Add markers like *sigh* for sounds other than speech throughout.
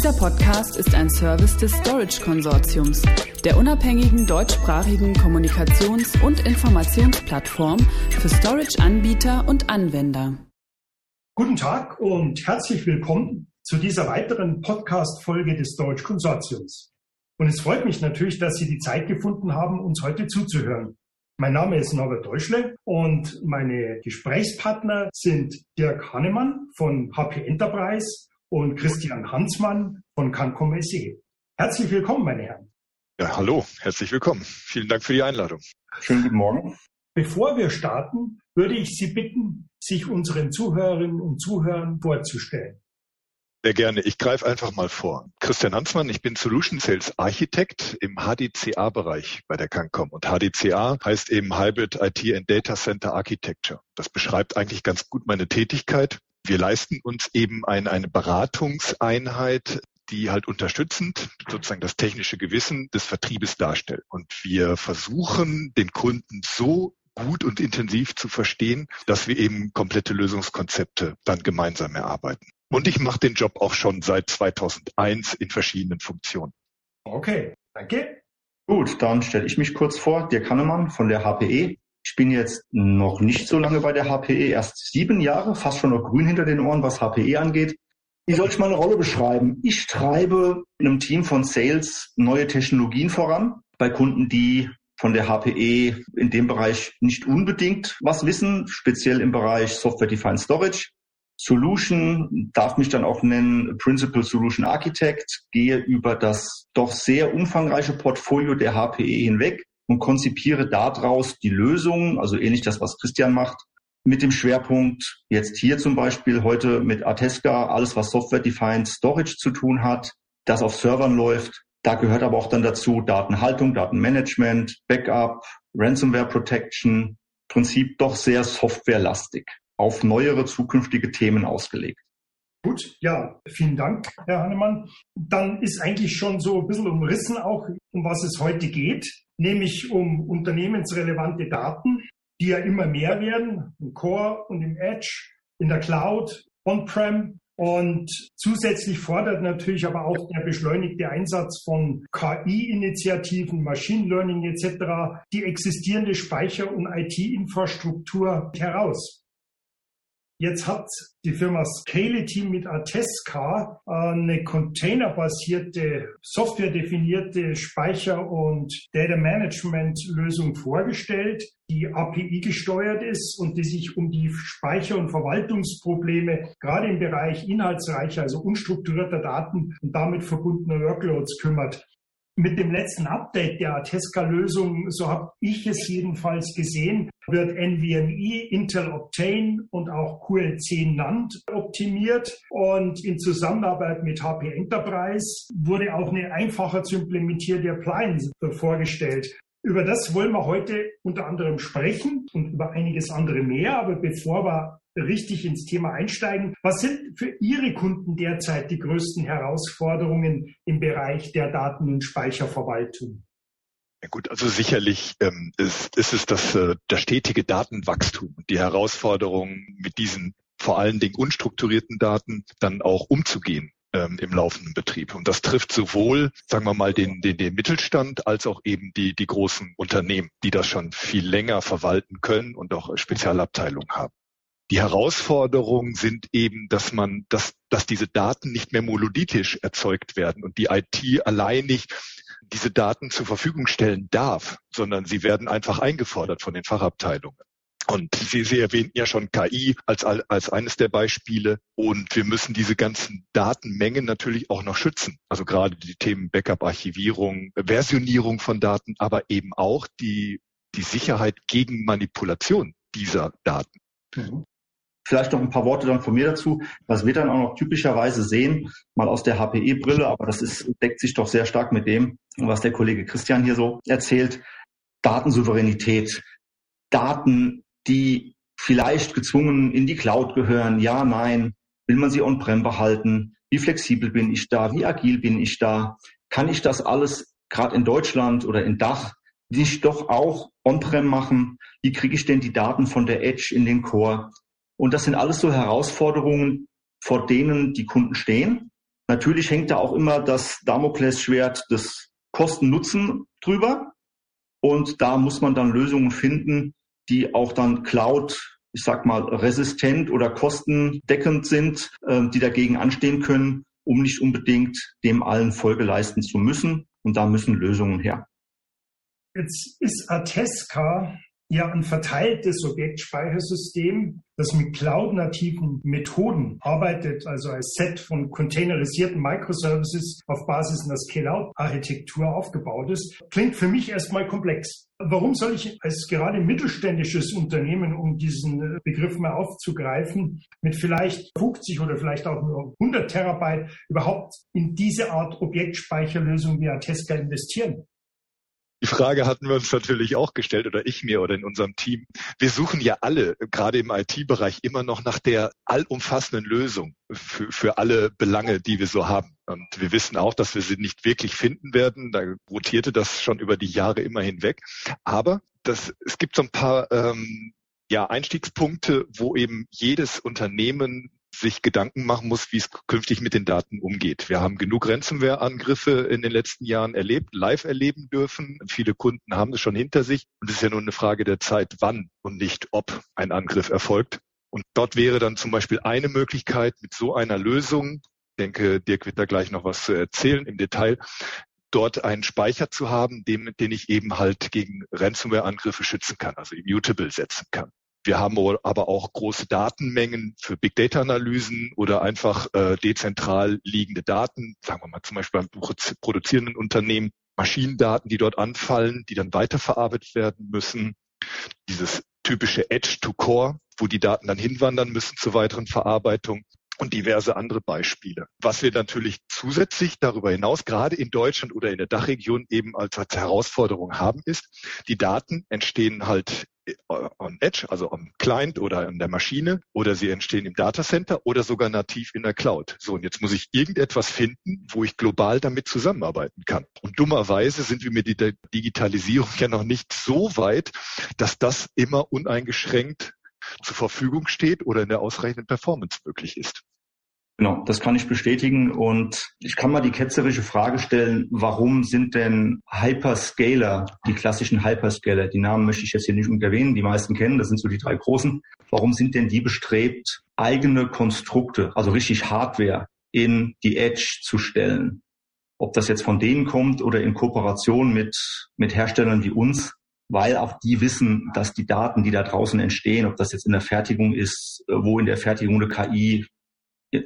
Dieser Podcast ist ein Service des Storage Konsortiums, der unabhängigen deutschsprachigen Kommunikations- und Informationsplattform für Storage-Anbieter und Anwender. Guten Tag und herzlich willkommen zu dieser weiteren Podcast-Folge des Storage Konsortiums. Und es freut mich natürlich, dass Sie die Zeit gefunden haben, uns heute zuzuhören. Mein Name ist Norbert Deutschle und meine Gesprächspartner sind Dirk Hannemann von HP Enterprise und Christian Hansmann von Cancom SE. Herzlich willkommen, meine Herren. Ja, hallo, herzlich willkommen. Vielen Dank für die Einladung. Schönen guten Morgen. Bevor wir starten, würde ich Sie bitten, sich unseren Zuhörerinnen und Zuhörern vorzustellen. Sehr gerne. Ich greife einfach mal vor. Christian Hansmann, ich bin Solution Sales Architect im HDCA-Bereich bei der Cancom. Und HDCA heißt eben Hybrid IT and Data Center Architecture. Das beschreibt eigentlich ganz gut meine Tätigkeit. Wir leisten uns eben ein, eine Beratungseinheit, die halt unterstützend sozusagen das technische Gewissen des Vertriebes darstellt. Und wir versuchen, den Kunden so gut und intensiv zu verstehen, dass wir eben komplette Lösungskonzepte dann gemeinsam erarbeiten. Und ich mache den Job auch schon seit 2001 in verschiedenen Funktionen. Okay, danke. Gut, dann stelle ich mich kurz vor, Dirk Hannemann von der HPE. Ich bin jetzt noch nicht so lange bei der HPE, erst sieben Jahre, fast schon noch grün hinter den Ohren, was HPE angeht. Wie soll ich meine Rolle beschreiben? Ich treibe in einem Team von Sales neue Technologien voran bei Kunden, die von der HPE in dem Bereich nicht unbedingt was wissen, speziell im Bereich Software Defined Storage. Solution darf mich dann auch nennen Principal Solution Architect, gehe über das doch sehr umfangreiche Portfolio der HPE hinweg und konzipiere daraus die Lösung, also ähnlich das, was Christian macht, mit dem Schwerpunkt jetzt hier zum Beispiel heute mit Atesca, alles was Software-Defined Storage zu tun hat, das auf Servern läuft. Da gehört aber auch dann dazu Datenhaltung, Datenmanagement, Backup, Ransomware Protection, Prinzip doch sehr softwarelastig auf neuere zukünftige Themen ausgelegt. Gut, ja, vielen Dank, Herr Hannemann. Dann ist eigentlich schon so ein bisschen umrissen auch, um was es heute geht, nämlich um unternehmensrelevante Daten, die ja immer mehr werden, im Core und im Edge, in der Cloud, On-Prem. Und zusätzlich fordert natürlich aber auch der beschleunigte Einsatz von KI-Initiativen, Machine Learning etc. die existierende Speicher- und IT-Infrastruktur heraus. Jetzt hat die Firma Scality mit Atesca äh, eine containerbasierte, softwaredefinierte Speicher- und Data Management Lösung vorgestellt, die API gesteuert ist und die sich um die Speicher- und Verwaltungsprobleme gerade im Bereich inhaltsreicher, also unstrukturierter Daten und damit verbundener Workloads kümmert mit dem letzten Update der Atesca-Lösung, so habe ich es jedenfalls gesehen, wird NVMe, Intel Optane und auch QL10 NAND optimiert. Und in Zusammenarbeit mit HP Enterprise wurde auch eine einfacher zu implementierte Appliance vorgestellt. Über das wollen wir heute unter anderem sprechen und über einiges andere mehr. Aber bevor wir richtig ins Thema einsteigen. Was sind für Ihre Kunden derzeit die größten Herausforderungen im Bereich der Daten- und Speicherverwaltung? Ja gut, also sicherlich ähm, ist, ist es das, äh, das stetige Datenwachstum und die Herausforderung, mit diesen vor allen Dingen unstrukturierten Daten dann auch umzugehen ähm, im laufenden Betrieb. Und das trifft sowohl, sagen wir mal, den, den, den Mittelstand als auch eben die, die großen Unternehmen, die das schon viel länger verwalten können und auch Spezialabteilungen haben. Die Herausforderungen sind eben, dass man, dass, dass diese Daten nicht mehr monolithisch erzeugt werden und die IT allein nicht diese Daten zur Verfügung stellen darf, sondern sie werden einfach eingefordert von den Fachabteilungen. Und Sie, Sie erwähnten ja schon KI als, als eines der Beispiele. Und wir müssen diese ganzen Datenmengen natürlich auch noch schützen. Also gerade die Themen Backup, Archivierung, Versionierung von Daten, aber eben auch die, die Sicherheit gegen Manipulation dieser Daten. Mhm. Vielleicht noch ein paar Worte dann von mir dazu. Was wir dann auch noch typischerweise sehen, mal aus der HPE-Brille, aber das ist, deckt sich doch sehr stark mit dem, was der Kollege Christian hier so erzählt. Datensouveränität. Daten, die vielleicht gezwungen in die Cloud gehören. Ja, nein. Will man sie on-prem behalten? Wie flexibel bin ich da? Wie agil bin ich da? Kann ich das alles gerade in Deutschland oder in Dach nicht doch auch on-prem machen? Wie kriege ich denn die Daten von der Edge in den Core? Und das sind alles so Herausforderungen, vor denen die Kunden stehen. Natürlich hängt da auch immer das Damoklesschwert des Kosten-Nutzen drüber. Und da muss man dann Lösungen finden, die auch dann Cloud, ich sag mal, resistent oder kostendeckend sind, äh, die dagegen anstehen können, um nicht unbedingt dem allen Folge leisten zu müssen. Und da müssen Lösungen her. Jetzt ist Atesca ja ein verteiltes Objektspeichersystem, das mit cloud-nativen Methoden arbeitet, also als Set von containerisierten Microservices auf Basis einer Scale-out-Architektur aufgebaut ist, klingt für mich erstmal komplex. Warum soll ich als gerade mittelständisches Unternehmen, um diesen Begriff mal aufzugreifen, mit vielleicht 50 oder vielleicht auch nur 100 Terabyte überhaupt in diese Art Objektspeicherlösung wie Atesca investieren? Die Frage hatten wir uns natürlich auch gestellt oder ich mir oder in unserem Team. Wir suchen ja alle, gerade im IT-Bereich, immer noch nach der allumfassenden Lösung für, für alle Belange, die wir so haben. Und wir wissen auch, dass wir sie nicht wirklich finden werden. Da rotierte das schon über die Jahre immer hinweg. Aber das, es gibt so ein paar ähm, ja, Einstiegspunkte, wo eben jedes Unternehmen sich Gedanken machen muss, wie es künftig mit den Daten umgeht. Wir haben genug Ransomware-Angriffe in den letzten Jahren erlebt, live erleben dürfen. Viele Kunden haben es schon hinter sich. Und es ist ja nur eine Frage der Zeit, wann und nicht ob ein Angriff erfolgt. Und dort wäre dann zum Beispiel eine Möglichkeit mit so einer Lösung, ich denke, Dirk wird da gleich noch was zu erzählen im Detail, dort einen Speicher zu haben, den, den ich eben halt gegen Ransomware-Angriffe schützen kann, also immutable setzen kann. Wir haben aber auch große Datenmengen für Big Data Analysen oder einfach äh, dezentral liegende Daten, sagen wir mal zum Beispiel beim produzierenden Unternehmen, Maschinendaten, die dort anfallen, die dann weiterverarbeitet werden müssen. Dieses typische Edge to Core, wo die Daten dann hinwandern müssen zur weiteren Verarbeitung und diverse andere Beispiele. Was wir natürlich zusätzlich darüber hinaus gerade in Deutschland oder in der Dachregion eben als, als Herausforderung haben, ist, die Daten entstehen halt on Edge, also am Client oder an der Maschine, oder sie entstehen im Datacenter oder sogar nativ in der Cloud. So, und jetzt muss ich irgendetwas finden, wo ich global damit zusammenarbeiten kann. Und dummerweise sind wir mit der Digitalisierung ja noch nicht so weit, dass das immer uneingeschränkt zur Verfügung steht oder in der ausreichenden Performance möglich ist. Genau, das kann ich bestätigen. Und ich kann mal die ketzerische Frage stellen, warum sind denn Hyperscaler, die klassischen Hyperscaler, die Namen möchte ich jetzt hier nicht erwähnen, die meisten kennen, das sind so die drei großen, warum sind denn die bestrebt, eigene Konstrukte, also richtig Hardware in die Edge zu stellen? Ob das jetzt von denen kommt oder in Kooperation mit, mit Herstellern wie uns, weil auch die wissen, dass die Daten, die da draußen entstehen, ob das jetzt in der Fertigung ist, wo in der Fertigung eine KI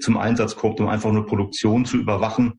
zum Einsatz kommt, um einfach nur Produktion zu überwachen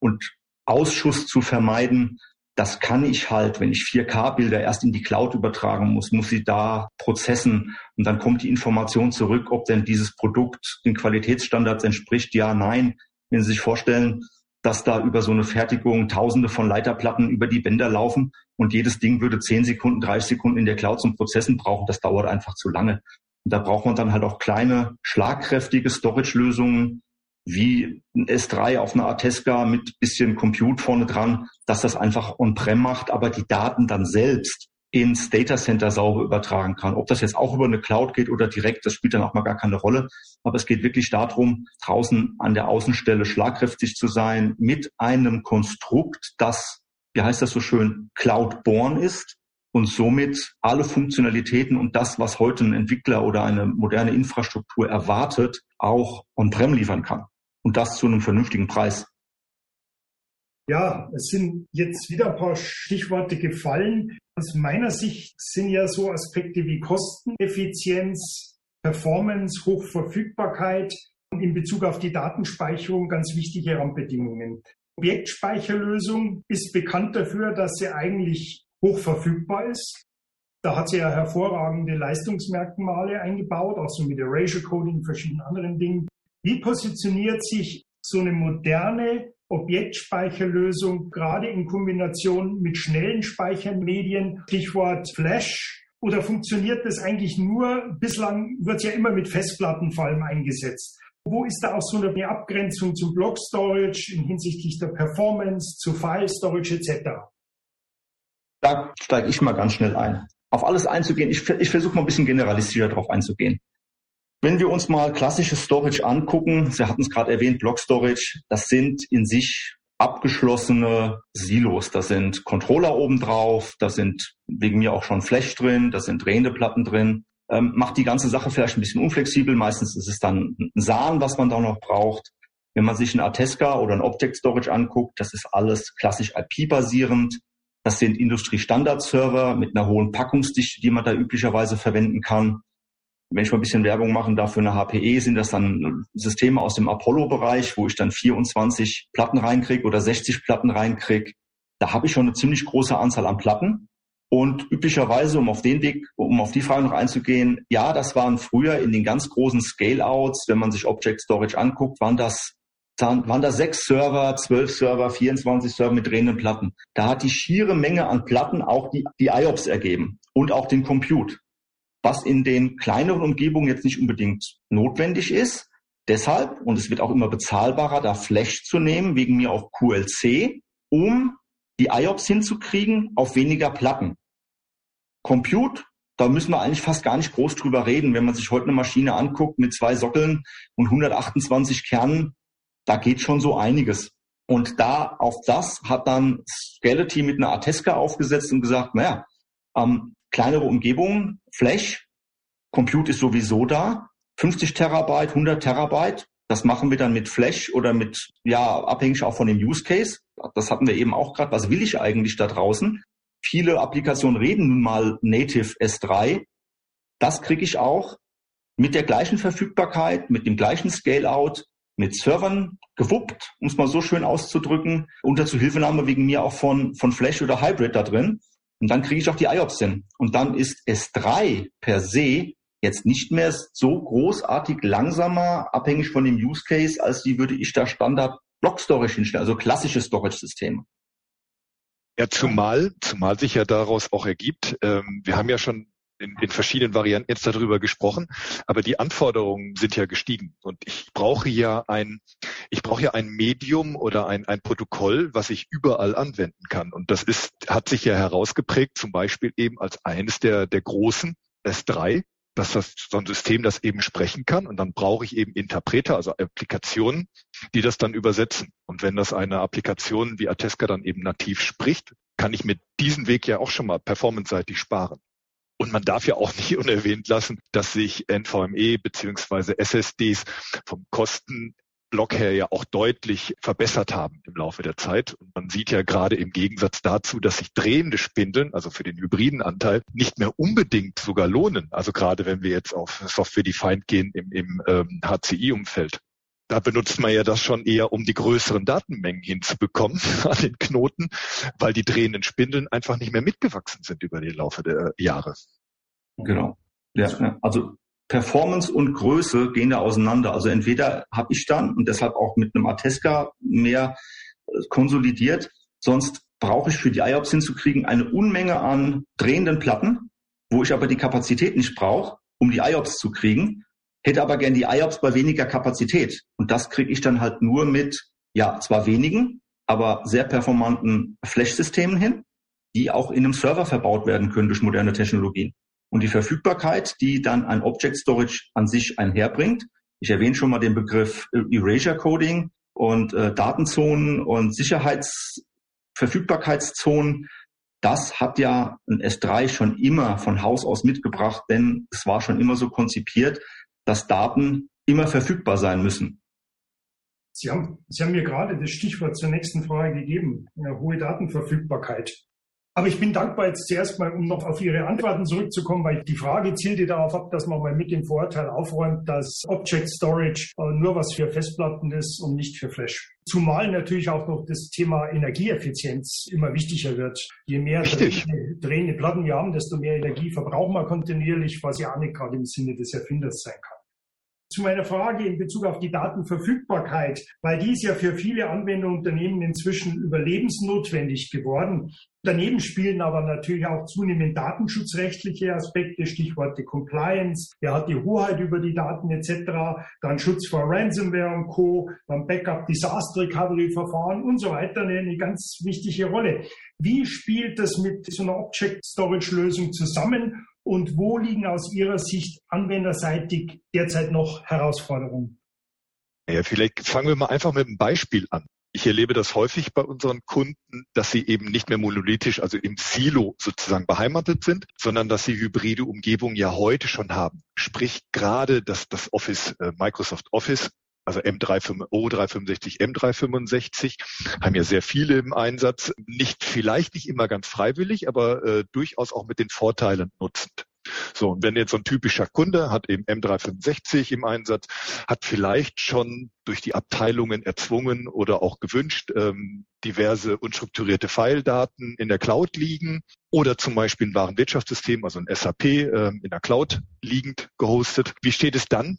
und Ausschuss zu vermeiden. Das kann ich halt, wenn ich 4K-Bilder erst in die Cloud übertragen muss, muss sie da prozessen und dann kommt die Information zurück, ob denn dieses Produkt den Qualitätsstandards entspricht. Ja, nein. Wenn Sie sich vorstellen, dass da über so eine Fertigung Tausende von Leiterplatten über die Bänder laufen und jedes Ding würde 10 Sekunden, 30 Sekunden in der Cloud zum Prozessen brauchen, das dauert einfach zu lange. Da braucht man dann halt auch kleine, schlagkräftige Storage-Lösungen wie ein S3 auf einer Atesca mit bisschen Compute vorne dran, dass das einfach on-prem macht, aber die Daten dann selbst ins Data Center sauber übertragen kann. Ob das jetzt auch über eine Cloud geht oder direkt, das spielt dann auch mal gar keine Rolle. Aber es geht wirklich darum, draußen an der Außenstelle schlagkräftig zu sein mit einem Konstrukt, das, wie heißt das so schön, Cloud-born ist und somit alle Funktionalitäten und das, was heute ein Entwickler oder eine moderne Infrastruktur erwartet, auch on-prem liefern kann. Und das zu einem vernünftigen Preis. Ja, es sind jetzt wieder ein paar Stichworte gefallen. Aus meiner Sicht sind ja so Aspekte wie Kosteneffizienz, Performance, Hochverfügbarkeit und in Bezug auf die Datenspeicherung ganz wichtige Rahmenbedingungen. Objektspeicherlösung ist bekannt dafür, dass sie eigentlich hoch verfügbar ist. Da hat sie ja hervorragende Leistungsmerkmale eingebaut, auch so mit Erasure Coding, verschiedenen anderen Dingen. Wie positioniert sich so eine moderne Objektspeicherlösung gerade in Kombination mit schnellen Speichermedien, Stichwort Flash? Oder funktioniert das eigentlich nur, bislang wird es ja immer mit Festplatten vor allem eingesetzt. Wo ist da auch so eine Abgrenzung zum Block Storage in hinsichtlich der Performance, zu File Storage etc.? Da steige ich mal ganz schnell ein. Auf alles einzugehen, ich, ich versuche mal ein bisschen generalistischer darauf einzugehen. Wenn wir uns mal klassisches Storage angucken, Sie hatten es gerade erwähnt, Block Storage, das sind in sich abgeschlossene Silos. Da sind Controller oben drauf, da sind wegen mir auch schon Flash drin, da sind drehende Platten drin. Ähm, macht die ganze Sache vielleicht ein bisschen unflexibel. Meistens ist es dann ein SAN, was man da noch braucht. Wenn man sich ein Ateska oder ein Object Storage anguckt, das ist alles klassisch IP-basierend. Das sind Industriestandard-Server mit einer hohen Packungsdichte, die man da üblicherweise verwenden kann. Wenn ich mal ein bisschen Werbung machen darf für eine HPE, sind das dann Systeme aus dem Apollo-Bereich, wo ich dann 24 Platten reinkriege oder 60 Platten reinkriege. Da habe ich schon eine ziemlich große Anzahl an Platten. Und üblicherweise, um auf den Weg, um auf die Frage noch einzugehen, ja, das waren früher in den ganz großen Scale-Outs, wenn man sich Object Storage anguckt, waren das waren da sechs Server, zwölf Server, 24 Server mit drehenden Platten. Da hat die schiere Menge an Platten auch die, die IOPS ergeben und auch den Compute, was in den kleineren Umgebungen jetzt nicht unbedingt notwendig ist. Deshalb, und es wird auch immer bezahlbarer, da Flash zu nehmen, wegen mir auch QLC, um die IOPS hinzukriegen auf weniger Platten. Compute, da müssen wir eigentlich fast gar nicht groß drüber reden. Wenn man sich heute eine Maschine anguckt mit zwei Sockeln und 128 Kernen, da geht schon so einiges. Und da auf das hat dann Skeleton mit einer Ateska aufgesetzt und gesagt, naja, ähm, kleinere Umgebungen, Flash, Compute ist sowieso da, 50 Terabyte, 100 Terabyte, das machen wir dann mit Flash oder mit, ja, abhängig auch von dem Use Case. Das hatten wir eben auch gerade. Was will ich eigentlich da draußen? Viele Applikationen reden nun mal Native S3. Das kriege ich auch mit der gleichen Verfügbarkeit, mit dem gleichen Scale-out, mit Servern gewuppt, um es mal so schön auszudrücken, unter Zuhilfenahme wegen mir auch von, von Flash oder Hybrid da drin. Und dann kriege ich auch die IOPS hin. Und dann ist S3 per se jetzt nicht mehr so großartig langsamer, abhängig von dem Use Case, als die würde ich da Standard Block Storage hinstellen, also klassische Storage-Systeme. Ja, zumal, zumal sich ja daraus auch ergibt, ähm, wir haben ja schon in, in verschiedenen Varianten jetzt darüber gesprochen, aber die Anforderungen sind ja gestiegen und ich brauche ja ein, ich brauche ja ein Medium oder ein, ein Protokoll, was ich überall anwenden kann und das ist, hat sich ja herausgeprägt, zum Beispiel eben als eines der, der großen S3, dass das so ein System das eben sprechen kann und dann brauche ich eben Interpreter, also Applikationen, die das dann übersetzen. Und wenn das eine Applikation wie Ateska dann eben nativ spricht, kann ich mit diesem Weg ja auch schon mal performance-seitig sparen. Und man darf ja auch nicht *laughs* unerwähnt lassen, dass sich NVMe beziehungsweise SSDs vom Kostenblock her ja auch deutlich verbessert haben im Laufe der Zeit. Und man sieht ja gerade im Gegensatz dazu, dass sich drehende Spindeln, also für den hybriden Anteil, nicht mehr unbedingt sogar lohnen. Also gerade wenn wir jetzt auf Software-Defined gehen im, im ähm, HCI-Umfeld da benutzt man ja das schon eher, um die größeren Datenmengen hinzubekommen *laughs* an den Knoten, weil die drehenden Spindeln einfach nicht mehr mitgewachsen sind über den Laufe der Jahre. Genau. Ja, also Performance und Größe gehen da auseinander. Also entweder habe ich dann und deshalb auch mit einem Ateska mehr äh, konsolidiert, sonst brauche ich für die IOPS hinzukriegen eine Unmenge an drehenden Platten, wo ich aber die Kapazität nicht brauche, um die IOPS zu kriegen hätte aber gern die IOPS bei weniger Kapazität. Und das kriege ich dann halt nur mit, ja, zwar wenigen, aber sehr performanten Flash-Systemen hin, die auch in einem Server verbaut werden können durch moderne Technologien. Und die Verfügbarkeit, die dann ein Object Storage an sich einherbringt. Ich erwähne schon mal den Begriff Erasure Coding und äh, Datenzonen und Sicherheitsverfügbarkeitszonen. Das hat ja ein S3 schon immer von Haus aus mitgebracht, denn es war schon immer so konzipiert, dass Daten immer verfügbar sein müssen. Sie haben, Sie haben mir gerade das Stichwort zur nächsten Frage gegeben, eine hohe Datenverfügbarkeit. Aber ich bin dankbar jetzt zuerst mal, um noch auf Ihre Antworten zurückzukommen, weil die Frage zielte darauf ab, dass man mal mit dem Vorurteil aufräumt, dass Object Storage äh, nur was für Festplatten ist und nicht für Flash. Zumal natürlich auch noch das Thema Energieeffizienz immer wichtiger wird. Je mehr drehende, drehende Platten wir haben, desto mehr Energie verbrauchen wir kontinuierlich, was ja auch nicht gerade im Sinne des Erfinders sein kann zu meiner Frage in Bezug auf die Datenverfügbarkeit, weil die ist ja für viele Anwenderunternehmen inzwischen überlebensnotwendig geworden. Daneben spielen aber natürlich auch zunehmend datenschutzrechtliche Aspekte, Stichworte Compliance, wer hat die Hoheit über die Daten etc., dann Schutz vor Ransomware und Co., dann Backup, Disaster Recovery Verfahren und so weiter eine, eine ganz wichtige Rolle. Wie spielt das mit so einer Object Storage Lösung zusammen und wo liegen aus Ihrer Sicht anwenderseitig derzeit noch Herausforderungen? Ja, vielleicht fangen wir mal einfach mit einem Beispiel an. Ich erlebe das häufig bei unseren Kunden, dass sie eben nicht mehr monolithisch, also im Silo sozusagen beheimatet sind, sondern dass sie hybride Umgebungen ja heute schon haben. Sprich gerade dass das Office, äh, Microsoft Office, also M3, O365, M365, haben ja sehr viele im Einsatz. Nicht, vielleicht nicht immer ganz freiwillig, aber äh, durchaus auch mit den Vorteilen nutzend. So, und wenn jetzt so ein typischer Kunde hat eben M365 im Einsatz, hat vielleicht schon durch die Abteilungen erzwungen oder auch gewünscht, ähm, diverse unstrukturierte File-Daten in der Cloud liegen oder zum Beispiel ein Warenwirtschaftssystem, also ein SAP ähm, in der Cloud liegend gehostet. Wie steht es dann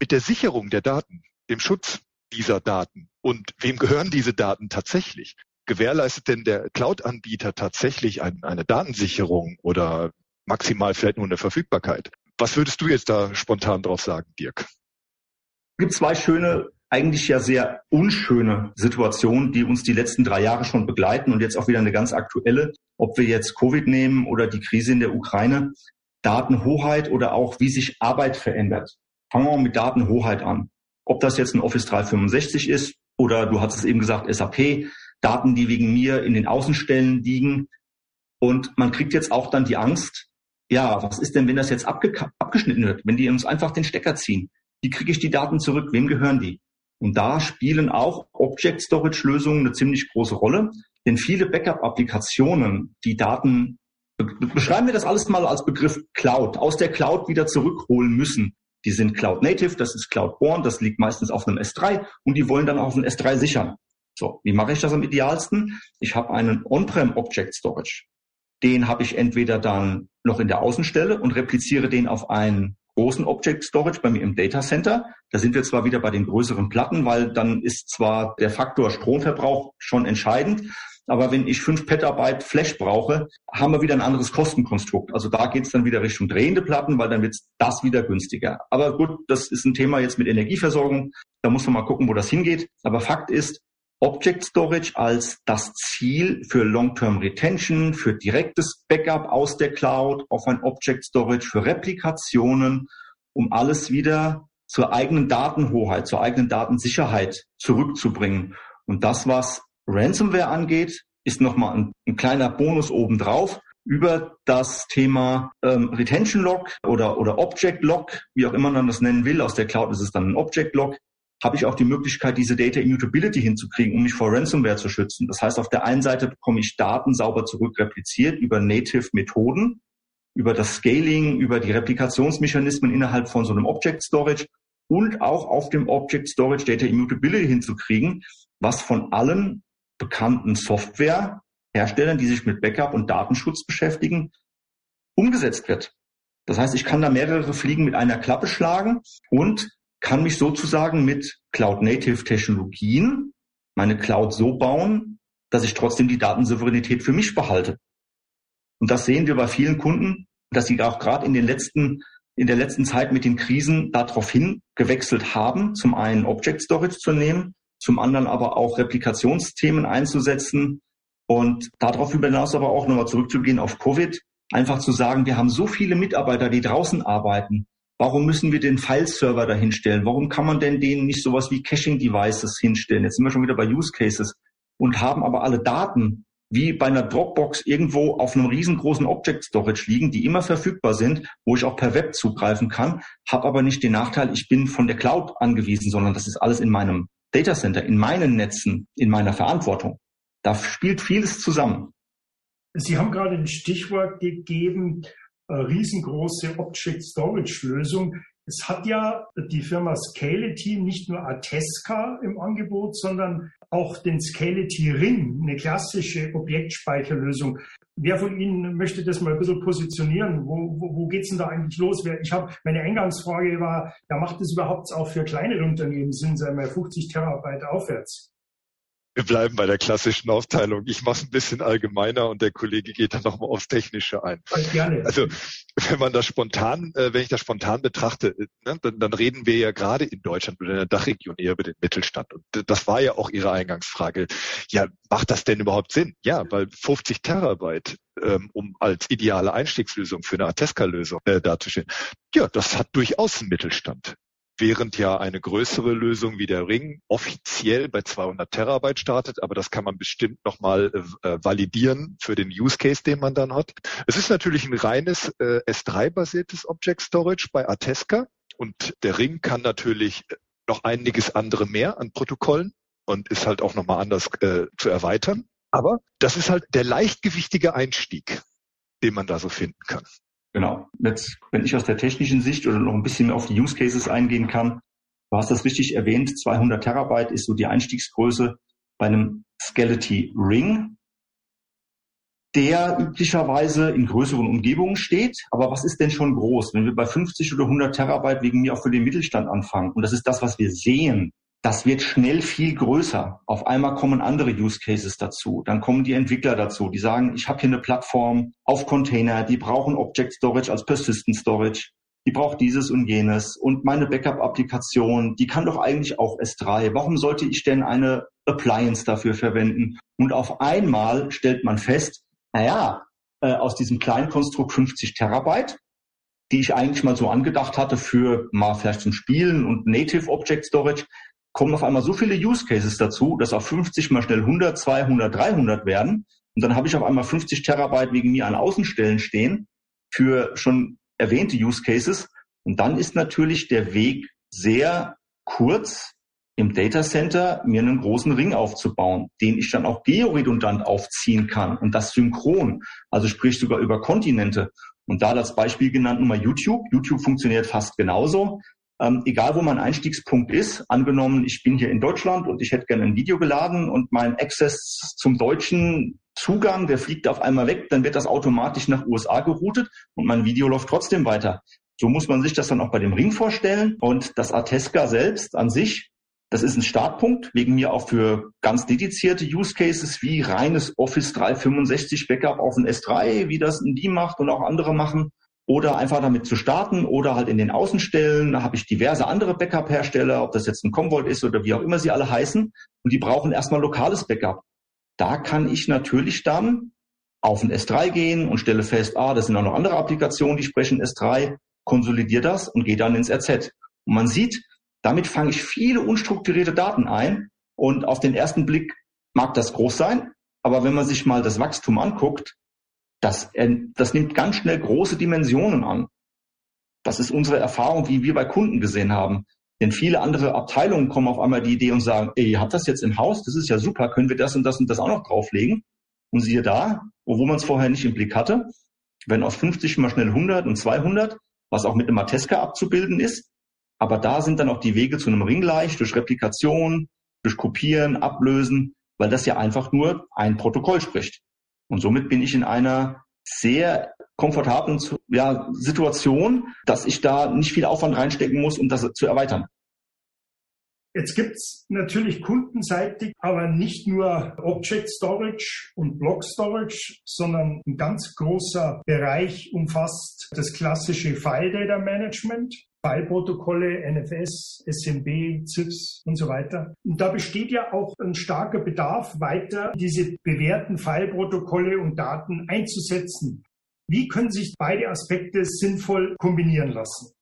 mit der Sicherung der Daten, dem Schutz dieser Daten? Und wem gehören diese Daten tatsächlich? gewährleistet denn der Cloud-Anbieter tatsächlich ein, eine Datensicherung oder maximal vielleicht nur eine Verfügbarkeit. Was würdest du jetzt da spontan drauf sagen, Dirk? Es gibt zwei schöne, eigentlich ja sehr unschöne Situationen, die uns die letzten drei Jahre schon begleiten und jetzt auch wieder eine ganz aktuelle, ob wir jetzt Covid nehmen oder die Krise in der Ukraine, Datenhoheit oder auch wie sich Arbeit verändert. Fangen wir mal mit Datenhoheit an. Ob das jetzt ein Office 365 ist oder du hast es eben gesagt, SAP, Daten, die wegen mir in den Außenstellen liegen. Und man kriegt jetzt auch dann die Angst, ja, was ist denn, wenn das jetzt abge abgeschnitten wird, wenn die uns einfach den Stecker ziehen? Wie kriege ich die Daten zurück? Wem gehören die? Und da spielen auch Object Storage Lösungen eine ziemlich große Rolle, denn viele Backup-Applikationen, die Daten, beschreiben wir das alles mal als Begriff Cloud, aus der Cloud wieder zurückholen müssen. Die sind Cloud Native, das ist Cloud Born, das liegt meistens auf einem S3 und die wollen dann auf einem S3 sichern. So, wie mache ich das am idealsten? Ich habe einen On-Prem Object Storage. Den habe ich entweder dann noch in der Außenstelle und repliziere den auf einen großen Object Storage bei mir im Data Center. Da sind wir zwar wieder bei den größeren Platten, weil dann ist zwar der Faktor Stromverbrauch schon entscheidend, aber wenn ich fünf Petabyte Flash brauche, haben wir wieder ein anderes Kostenkonstrukt. Also da geht es dann wieder Richtung drehende Platten, weil dann wird das wieder günstiger. Aber gut, das ist ein Thema jetzt mit Energieversorgung. Da muss man mal gucken, wo das hingeht. Aber Fakt ist, Object Storage als das Ziel für Long-Term Retention, für direktes Backup aus der Cloud auf ein Object Storage, für Replikationen, um alles wieder zur eigenen Datenhoheit, zur eigenen Datensicherheit zurückzubringen. Und das, was Ransomware angeht, ist nochmal ein, ein kleiner Bonus obendrauf über das Thema ähm, Retention Log oder, oder Object Log, wie auch immer man das nennen will. Aus der Cloud ist es dann ein Object Log habe ich auch die Möglichkeit, diese Data Immutability hinzukriegen, um mich vor Ransomware zu schützen. Das heißt, auf der einen Seite bekomme ich Daten sauber zurückrepliziert über Native Methoden, über das Scaling, über die Replikationsmechanismen innerhalb von so einem Object Storage und auch auf dem Object Storage Data Immutability hinzukriegen, was von allen bekannten Softwareherstellern, die sich mit Backup und Datenschutz beschäftigen, umgesetzt wird. Das heißt, ich kann da mehrere Fliegen mit einer Klappe schlagen und kann mich sozusagen mit Cloud-Native-Technologien meine Cloud so bauen, dass ich trotzdem die Datensouveränität für mich behalte. Und das sehen wir bei vielen Kunden, dass sie auch gerade in den letzten, in der letzten Zeit mit den Krisen darauf hin gewechselt haben, zum einen Object Storage zu nehmen, zum anderen aber auch Replikationsthemen einzusetzen und darauf hinaus aber auch nochmal zurückzugehen auf Covid, einfach zu sagen, wir haben so viele Mitarbeiter, die draußen arbeiten, Warum müssen wir den File-Server dahinstellen? Warum kann man denn denen nicht sowas wie Caching-Devices hinstellen? Jetzt sind wir schon wieder bei Use Cases und haben aber alle Daten wie bei einer Dropbox irgendwo auf einem riesengroßen Object Storage liegen, die immer verfügbar sind, wo ich auch per Web zugreifen kann, habe aber nicht den Nachteil, ich bin von der Cloud angewiesen, sondern das ist alles in meinem Data Center, in meinen Netzen, in meiner Verantwortung. Da spielt vieles zusammen. Sie haben gerade ein Stichwort gegeben, äh, riesengroße Object Storage Lösung. Es hat ja die Firma Scality nicht nur Atesca im Angebot, sondern auch den Scality Ring, eine klassische Objektspeicherlösung. Wer von Ihnen möchte das mal ein bisschen positionieren? Wo, wo, wo geht's denn da eigentlich los? Ich habe meine Eingangsfrage war, ja, macht das überhaupt auch für kleinere Unternehmen Sinn, sei mal 50 Terabyte aufwärts? Wir bleiben bei der klassischen Aufteilung. Ich mache es ein bisschen allgemeiner und der Kollege geht dann nochmal aufs Technische ein. Gerne. Also wenn man das spontan, äh, wenn ich das spontan betrachte, äh, ne, dann, dann reden wir ja gerade in Deutschland oder in der Dachregion eher über den Mittelstand. Und das war ja auch Ihre Eingangsfrage. Ja, macht das denn überhaupt Sinn? Ja, weil 50 Terabyte, ähm, um als ideale Einstiegslösung für eine Ateska-Lösung äh, darzustellen, ja, das hat durchaus einen Mittelstand während ja eine größere Lösung wie der Ring offiziell bei 200 Terabyte startet, aber das kann man bestimmt nochmal äh, validieren für den Use Case, den man dann hat. Es ist natürlich ein reines äh, S3-basiertes Object Storage bei Ateska und der Ring kann natürlich noch einiges andere mehr an Protokollen und ist halt auch nochmal anders äh, zu erweitern. Aber das ist halt der leichtgewichtige Einstieg, den man da so finden kann. Genau. Jetzt, wenn ich aus der technischen Sicht oder noch ein bisschen mehr auf die Use Cases eingehen kann, du hast das richtig erwähnt, 200 Terabyte ist so die Einstiegsgröße bei einem Skeleton Ring, der üblicherweise in größeren Umgebungen steht. Aber was ist denn schon groß? Wenn wir bei 50 oder 100 Terabyte wegen mir auch für den Mittelstand anfangen, und das ist das, was wir sehen, das wird schnell viel größer. Auf einmal kommen andere Use Cases dazu. Dann kommen die Entwickler dazu, die sagen, ich habe hier eine Plattform auf Container, die brauchen Object Storage als Persistent Storage. Die braucht dieses und jenes. Und meine Backup-Applikation, die kann doch eigentlich auch S3. Warum sollte ich denn eine Appliance dafür verwenden? Und auf einmal stellt man fest, naja, äh, aus diesem kleinen Konstrukt 50 Terabyte, die ich eigentlich mal so angedacht hatte für mal vielleicht zum Spielen und Native Object Storage, kommen auf einmal so viele Use Cases dazu, dass auf 50 mal schnell 100, 200, 300 werden. Und dann habe ich auf einmal 50 Terabyte wegen mir an Außenstellen stehen für schon erwähnte Use Cases. Und dann ist natürlich der Weg sehr kurz, im Data Center mir einen großen Ring aufzubauen, den ich dann auch georedundant aufziehen kann und das synchron, also sprich sogar über Kontinente. Und da das Beispiel genannt, nur mal YouTube. YouTube funktioniert fast genauso. Ähm, egal wo mein Einstiegspunkt ist, angenommen, ich bin hier in Deutschland und ich hätte gerne ein Video geladen und mein Access zum deutschen Zugang, der fliegt auf einmal weg, dann wird das automatisch nach USA geroutet und mein Video läuft trotzdem weiter. So muss man sich das dann auch bei dem Ring vorstellen. Und das Ateska selbst an sich, das ist ein Startpunkt, wegen mir auch für ganz dedizierte Use Cases wie reines Office 365 Backup auf ein S3, wie das ein die macht und auch andere machen oder einfach damit zu starten oder halt in den Außenstellen. Da habe ich diverse andere Backup-Hersteller, ob das jetzt ein Commvault ist oder wie auch immer sie alle heißen. Und die brauchen erstmal lokales Backup. Da kann ich natürlich dann auf ein S3 gehen und stelle fest, ah, das sind auch noch andere Applikationen, die sprechen S3, konsolidiere das und gehe dann ins RZ. Und man sieht, damit fange ich viele unstrukturierte Daten ein und auf den ersten Blick mag das groß sein, aber wenn man sich mal das Wachstum anguckt, das, das nimmt ganz schnell große Dimensionen an. Das ist unsere Erfahrung, wie wir bei Kunden gesehen haben. Denn viele andere Abteilungen kommen auf einmal die Idee und sagen, ey, ihr habt das jetzt im Haus, das ist ja super, können wir das und das und das auch noch drauflegen? Und siehe da, wo man es vorher nicht im Blick hatte, wenn aus 50 mal schnell 100 und 200, was auch mit einem Mateska abzubilden ist, aber da sind dann auch die Wege zu einem Ring leicht durch Replikation, durch Kopieren, Ablösen, weil das ja einfach nur ein Protokoll spricht. Und somit bin ich in einer sehr komfortablen ja, Situation, dass ich da nicht viel Aufwand reinstecken muss, um das zu erweitern. Jetzt gibt's natürlich kundenseitig aber nicht nur Object Storage und Block Storage, sondern ein ganz großer Bereich umfasst das klassische File Data Management. File-Protokolle, NFS, SMB, ZIPs und so weiter. Und da besteht ja auch ein starker Bedarf, weiter diese bewährten File-Protokolle und Daten einzusetzen. Wie können sich beide Aspekte sinnvoll kombinieren lassen?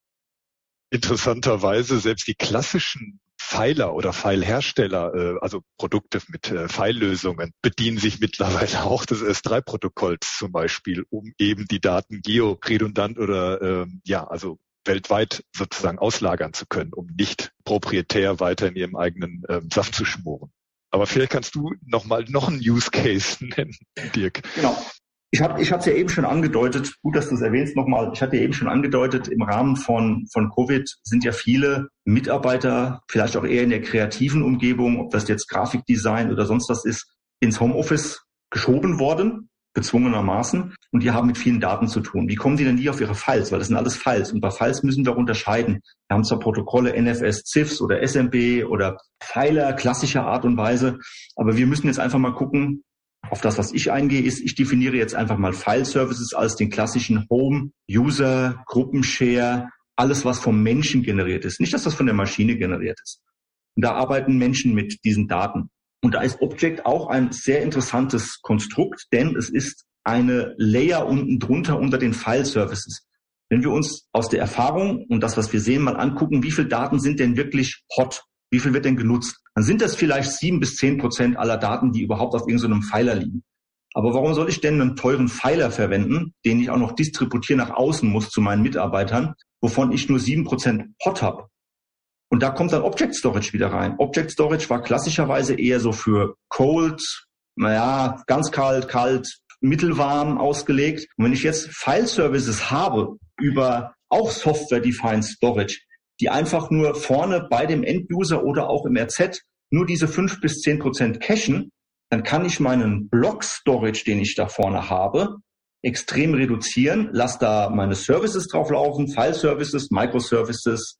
Interessanterweise selbst die klassischen Pfeiler oder Pfeilhersteller, äh, also Produkte mit äh, Pfeillösungen, bedienen sich mittlerweile auch des S3-Protokolls zum Beispiel, um eben die Daten georedundant oder ähm, ja, also weltweit sozusagen auslagern zu können, um nicht proprietär weiter in ihrem eigenen ähm, Saft zu schmoren. Aber vielleicht kannst du noch mal noch einen Use Case *laughs* nennen, Dirk. Genau. Ich habe ich es ja eben schon angedeutet, gut, dass du es erwähnst nochmal, ich hatte ja eben schon angedeutet, im Rahmen von, von Covid sind ja viele Mitarbeiter, vielleicht auch eher in der kreativen Umgebung, ob das jetzt Grafikdesign oder sonst was ist, ins Homeoffice geschoben worden. Gezwungenermaßen. Und die haben mit vielen Daten zu tun. Wie kommen die denn nie auf ihre Files? Weil das sind alles Files. Und bei Files müssen wir unterscheiden. Wir haben zwar Protokolle NFS, CIFS oder SMB oder Pfeiler klassischer Art und Weise. Aber wir müssen jetzt einfach mal gucken, auf das, was ich eingehe, ist, ich definiere jetzt einfach mal File Services als den klassischen Home, User, Gruppenshare, alles, was vom Menschen generiert ist. Nicht, dass das von der Maschine generiert ist. Und da arbeiten Menschen mit diesen Daten. Und da ist Object auch ein sehr interessantes Konstrukt, denn es ist eine Layer unten drunter unter den File Services. Wenn wir uns aus der Erfahrung und das, was wir sehen, mal angucken, wie viele Daten sind denn wirklich hot? Wie viel wird denn genutzt? Dann sind das vielleicht sieben bis zehn Prozent aller Daten, die überhaupt auf irgendeinem Pfeiler liegen. Aber warum soll ich denn einen teuren Pfeiler verwenden, den ich auch noch distributieren nach außen muss zu meinen Mitarbeitern, wovon ich nur sieben Prozent hot habe? Und da kommt dann Object Storage wieder rein. Object Storage war klassischerweise eher so für cold, naja, ganz kalt, kalt, mittelwarm ausgelegt. Und wenn ich jetzt File Services habe über auch Software-Defined Storage, die einfach nur vorne bei dem End-User oder auch im RZ nur diese fünf bis zehn Prozent cachen, dann kann ich meinen Block-Storage, den ich da vorne habe, extrem reduzieren, lass da meine Services drauf laufen, File-Services, Microservices,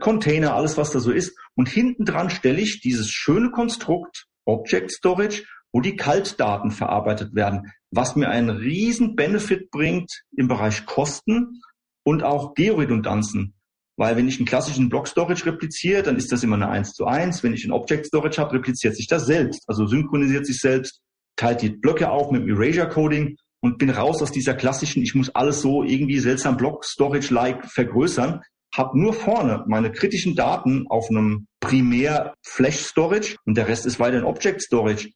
Container, alles was da so ist. Und hinten dran stelle ich dieses schöne Konstrukt Object Storage, wo die Kaltdaten verarbeitet werden, was mir einen riesen Benefit bringt im Bereich Kosten und auch Georedundanzen. Weil wenn ich einen klassischen Block Storage repliziere, dann ist das immer eine 1 zu 1. Wenn ich ein Object Storage habe, repliziert sich das selbst. Also synchronisiert sich selbst, teilt die Blöcke auf mit dem Erasure Coding und bin raus aus dieser klassischen, ich muss alles so irgendwie seltsam Block Storage-like vergrößern habe nur vorne meine kritischen Daten auf einem Primär Flash Storage und der Rest ist weiter in Object Storage.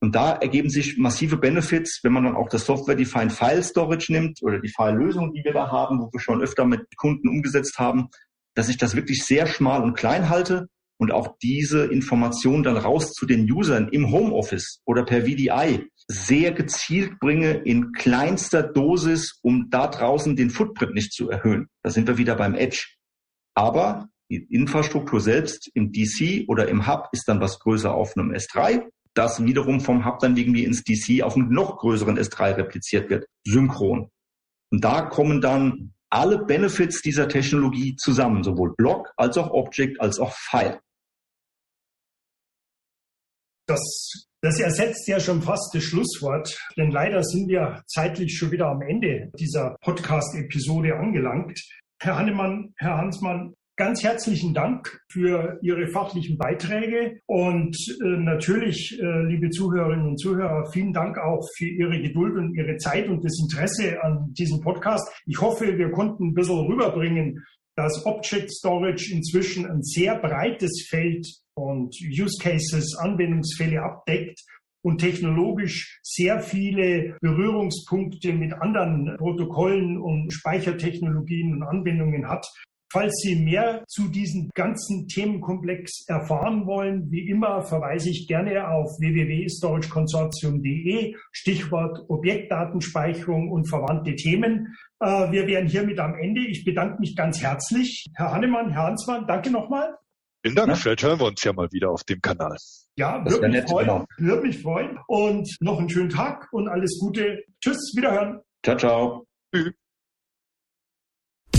Und da ergeben sich massive Benefits, wenn man dann auch das Software-Defined File Storage nimmt oder die File-Lösung, die wir da haben, wo wir schon öfter mit Kunden umgesetzt haben, dass ich das wirklich sehr schmal und klein halte und auch diese Information dann raus zu den Usern im Homeoffice oder per VDI sehr gezielt bringe in kleinster Dosis, um da draußen den Footprint nicht zu erhöhen. Da sind wir wieder beim Edge. Aber die Infrastruktur selbst im DC oder im Hub ist dann was größer auf einem S3 das wiederum vom Hub dann irgendwie ins DC auf einen noch größeren S3 repliziert wird, synchron. Und da kommen dann alle Benefits dieser Technologie zusammen, sowohl Block als auch Object als auch File. Das, das ersetzt ja schon fast das Schlusswort, denn leider sind wir zeitlich schon wieder am Ende dieser Podcast-Episode angelangt. Herr Hannemann, Herr Hansmann, Ganz herzlichen Dank für Ihre fachlichen Beiträge und äh, natürlich, äh, liebe Zuhörerinnen und Zuhörer, vielen Dank auch für Ihre Geduld und Ihre Zeit und das Interesse an diesem Podcast. Ich hoffe, wir konnten ein bisschen rüberbringen, dass Object Storage inzwischen ein sehr breites Feld und Use Cases, Anwendungsfälle abdeckt und technologisch sehr viele Berührungspunkte mit anderen Protokollen und Speichertechnologien und Anwendungen hat. Falls Sie mehr zu diesem ganzen Themenkomplex erfahren wollen, wie immer verweise ich gerne auf www.storageconsortium.de, Stichwort Objektdatenspeicherung und verwandte Themen. Äh, wir wären hiermit am Ende. Ich bedanke mich ganz herzlich. Herr Hannemann, Herr Hansmann, danke nochmal. Vielen Dank. Ja. Vielleicht hören wir uns ja mal wieder auf dem Kanal. Ja, würde mich, freuen, genau. würde mich freuen. Und noch einen schönen Tag und alles Gute. Tschüss, wiederhören. Ciao, ciao. Tschüss.